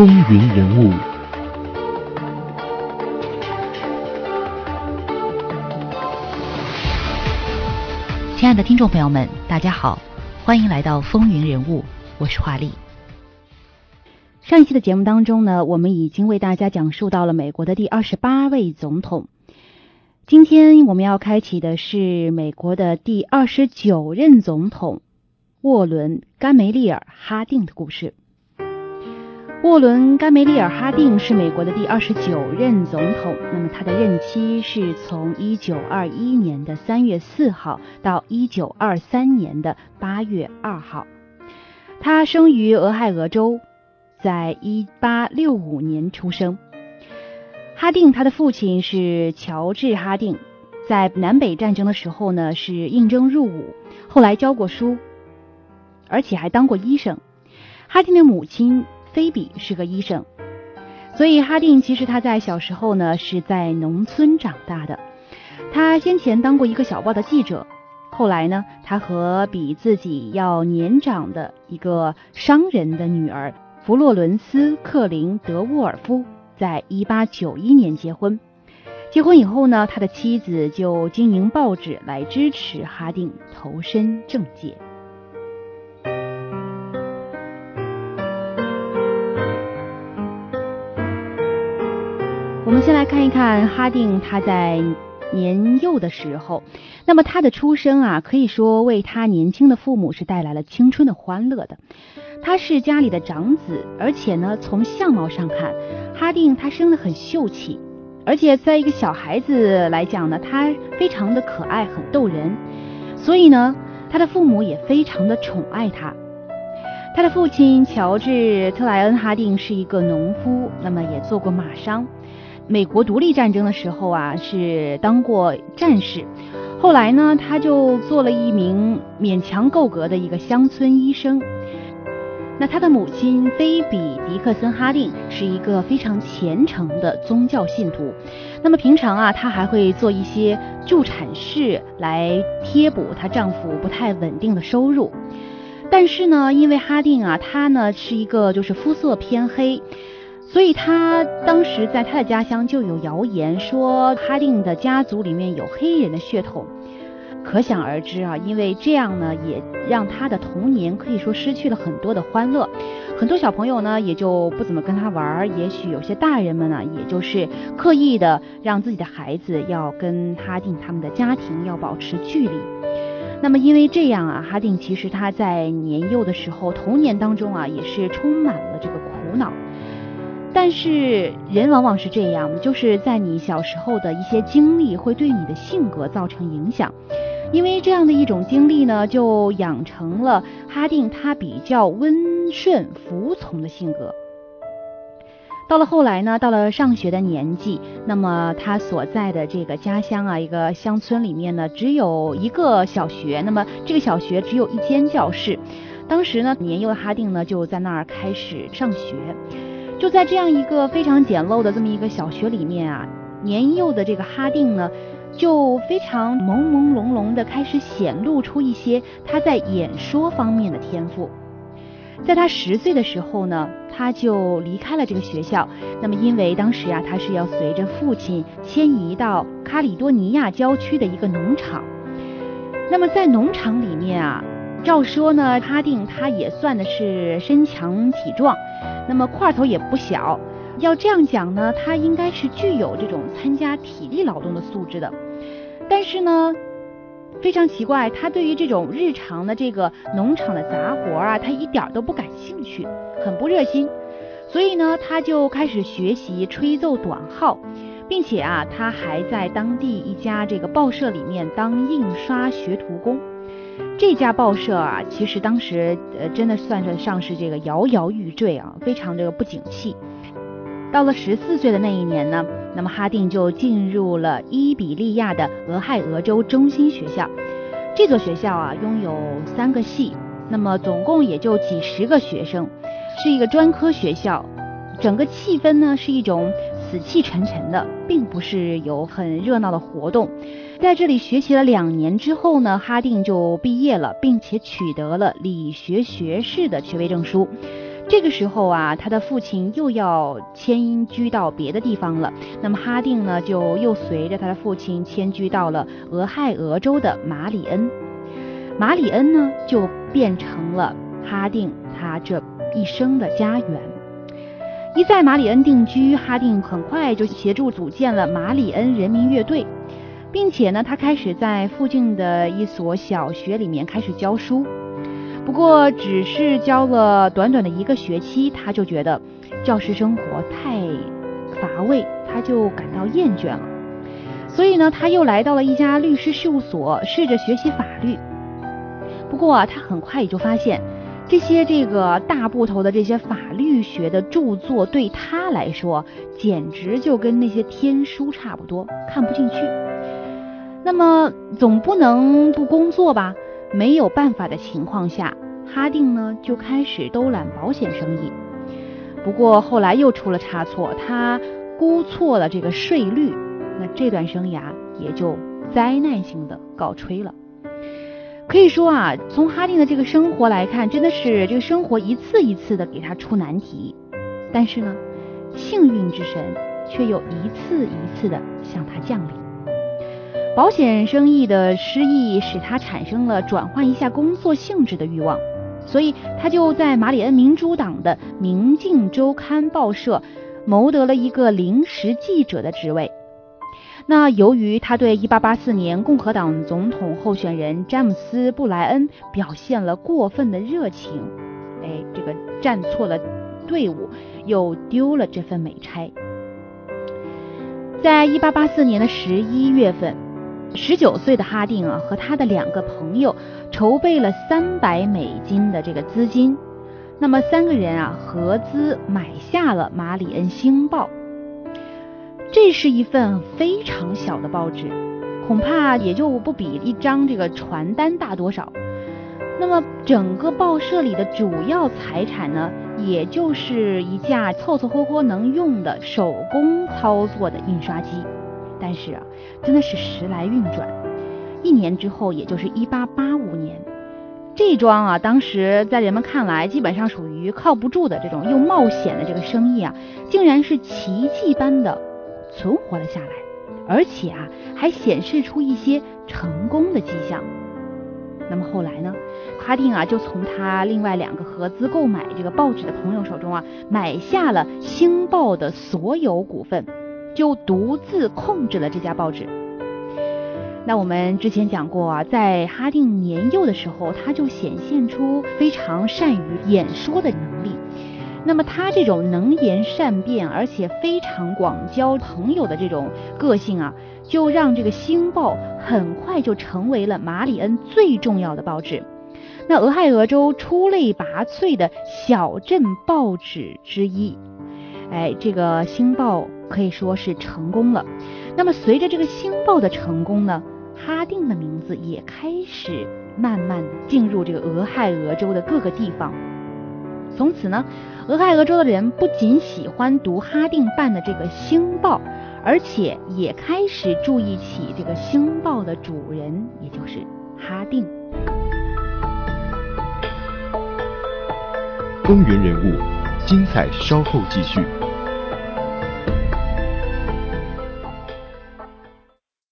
风云人物。亲爱的听众朋友们，大家好，欢迎来到风云人物，我是华丽。上一期的节目当中呢，我们已经为大家讲述到了美国的第二十八位总统。今天我们要开启的是美国的第二十九任总统沃伦·甘梅利尔·哈定的故事。沃伦·甘梅利尔·哈定是美国的第二十九任总统，那么他的任期是从一九二一年的三月四号到一九二三年的八月二号。他生于俄亥俄州，在一八六五年出生。哈定他的父亲是乔治·哈定，在南北战争的时候呢是应征入伍，后来教过书，而且还当过医生。哈定的母亲。菲比是个医生，所以哈定其实他在小时候呢是在农村长大的。他先前当过一个小报的记者，后来呢，他和比自己要年长的一个商人的女儿弗洛伦斯·克林德沃尔夫，在一八九一年结婚。结婚以后呢，他的妻子就经营报纸来支持哈定投身政界。们先来看一看哈定他在年幼的时候，那么他的出生啊，可以说为他年轻的父母是带来了青春的欢乐的。他是家里的长子，而且呢，从相貌上看，哈定他生得很秀气，而且在一个小孩子来讲呢，他非常的可爱，很逗人，所以呢，他的父母也非常的宠爱他。他的父亲乔治·特莱恩·哈定是一个农夫，那么也做过马商。美国独立战争的时候啊，是当过战士。后来呢，他就做了一名勉强够格的一个乡村医生。那他的母亲菲比·迪克森·哈定是一个非常虔诚的宗教信徒。那么平常啊，她还会做一些助产士来贴补她丈夫不太稳定的收入。但是呢，因为哈定啊，他呢是一个就是肤色偏黑。所以他当时在他的家乡就有谣言说哈定的家族里面有黑人的血统，可想而知啊，因为这样呢，也让他的童年可以说失去了很多的欢乐，很多小朋友呢也就不怎么跟他玩儿，也许有些大人们呢，也就是刻意的让自己的孩子要跟哈定他们的家庭要保持距离。那么因为这样啊，哈定其实他在年幼的时候，童年当中啊，也是充满了这个苦恼。但是人往往是这样，就是在你小时候的一些经历会对你的性格造成影响，因为这样的一种经历呢，就养成了哈定他比较温顺服从的性格。到了后来呢，到了上学的年纪，那么他所在的这个家乡啊，一个乡村里面呢，只有一个小学，那么这个小学只有一间教室。当时呢，年幼的哈定呢，就在那儿开始上学。就在这样一个非常简陋的这么一个小学里面啊，年幼的这个哈定呢，就非常朦朦胧胧的开始显露出一些他在演说方面的天赋。在他十岁的时候呢，他就离开了这个学校。那么因为当时啊，他是要随着父亲迁移到卡里多尼亚郊区的一个农场。那么在农场里面啊，照说呢，哈定他也算的是身强体壮。那么块头也不小，要这样讲呢，他应该是具有这种参加体力劳动的素质的。但是呢，非常奇怪，他对于这种日常的这个农场的杂活啊，他一点都不感兴趣，很不热心。所以呢，他就开始学习吹奏短号，并且啊，他还在当地一家这个报社里面当印刷学徒工。这家报社啊，其实当时呃，真的算得上是这个摇摇欲坠啊，非常这个不景气。到了十四岁的那一年呢，那么哈定就进入了伊比利亚的俄亥俄州中心学校。这所学校啊，拥有三个系，那么总共也就几十个学生，是一个专科学校。整个气氛呢，是一种死气沉沉的，并不是有很热闹的活动。在这里学习了两年之后呢，哈定就毕业了，并且取得了理学学士的学位证书。这个时候啊，他的父亲又要迁居到别的地方了。那么哈定呢，就又随着他的父亲迁居到了俄亥俄州的马里恩。马里恩呢，就变成了哈定他这一生的家园。一在马里恩定居，哈定很快就协助组建了马里恩人民乐队，并且呢，他开始在附近的一所小学里面开始教书。不过，只是教了短短的一个学期，他就觉得教师生活太乏味，他就感到厌倦了。所以呢，他又来到了一家律师事务所，试着学习法律。不过啊，他很快也就发现，这些这个大部头的这些法律学的著作对他来说，简直就跟那些天书差不多，看不进去。那么，总不能不工作吧？没有办法的情况下，哈定呢就开始兜揽保险生意。不过后来又出了差错，他估错了这个税率，那这段生涯也就灾难性的告吹了。可以说啊，从哈定的这个生活来看，真的是这个生活一次一次的给他出难题。但是呢，幸运之神却又一次一次的向他降临。保险生意的失意使他产生了转换一下工作性质的欲望，所以他就在马里恩民主党的《明镜周刊》报社谋得了一个临时记者的职位。那由于他对1884年共和党总统候选人詹姆斯·布莱恩表现了过分的热情，哎，这个站错了队伍，又丢了这份美差。在1884年的11月份。十九岁的哈定啊，和他的两个朋友筹备了三百美金的这个资金，那么三个人啊合资买下了《马里恩星报》。这是一份非常小的报纸，恐怕也就不比一张这个传单大多少。那么整个报社里的主要财产呢，也就是一架凑凑合合能用的手工操作的印刷机。但是啊，真的是时来运转，一年之后，也就是一八八五年，这桩啊，当时在人们看来基本上属于靠不住的这种又冒险的这个生意啊，竟然是奇迹般的存活了下来，而且啊，还显示出一些成功的迹象。那么后来呢，哈定啊，就从他另外两个合资购买这个报纸的朋友手中啊，买下了《星报》的所有股份。就独自控制了这家报纸。那我们之前讲过啊，在哈定年幼的时候，他就显现出非常善于演说的能力。那么他这种能言善辩，而且非常广交朋友的这种个性啊，就让这个《星报》很快就成为了马里恩最重要的报纸。那俄亥俄州出类拔萃的小镇报纸之一。哎，这个《星报》。可以说是成功了。那么随着这个《星报》的成功呢，哈定的名字也开始慢慢进入这个俄亥俄州的各个地方。从此呢，俄亥俄州的人不仅喜欢读哈定办的这个《星报》，而且也开始注意起这个《星报》的主人，也就是哈定。风云人物，精彩稍后继续。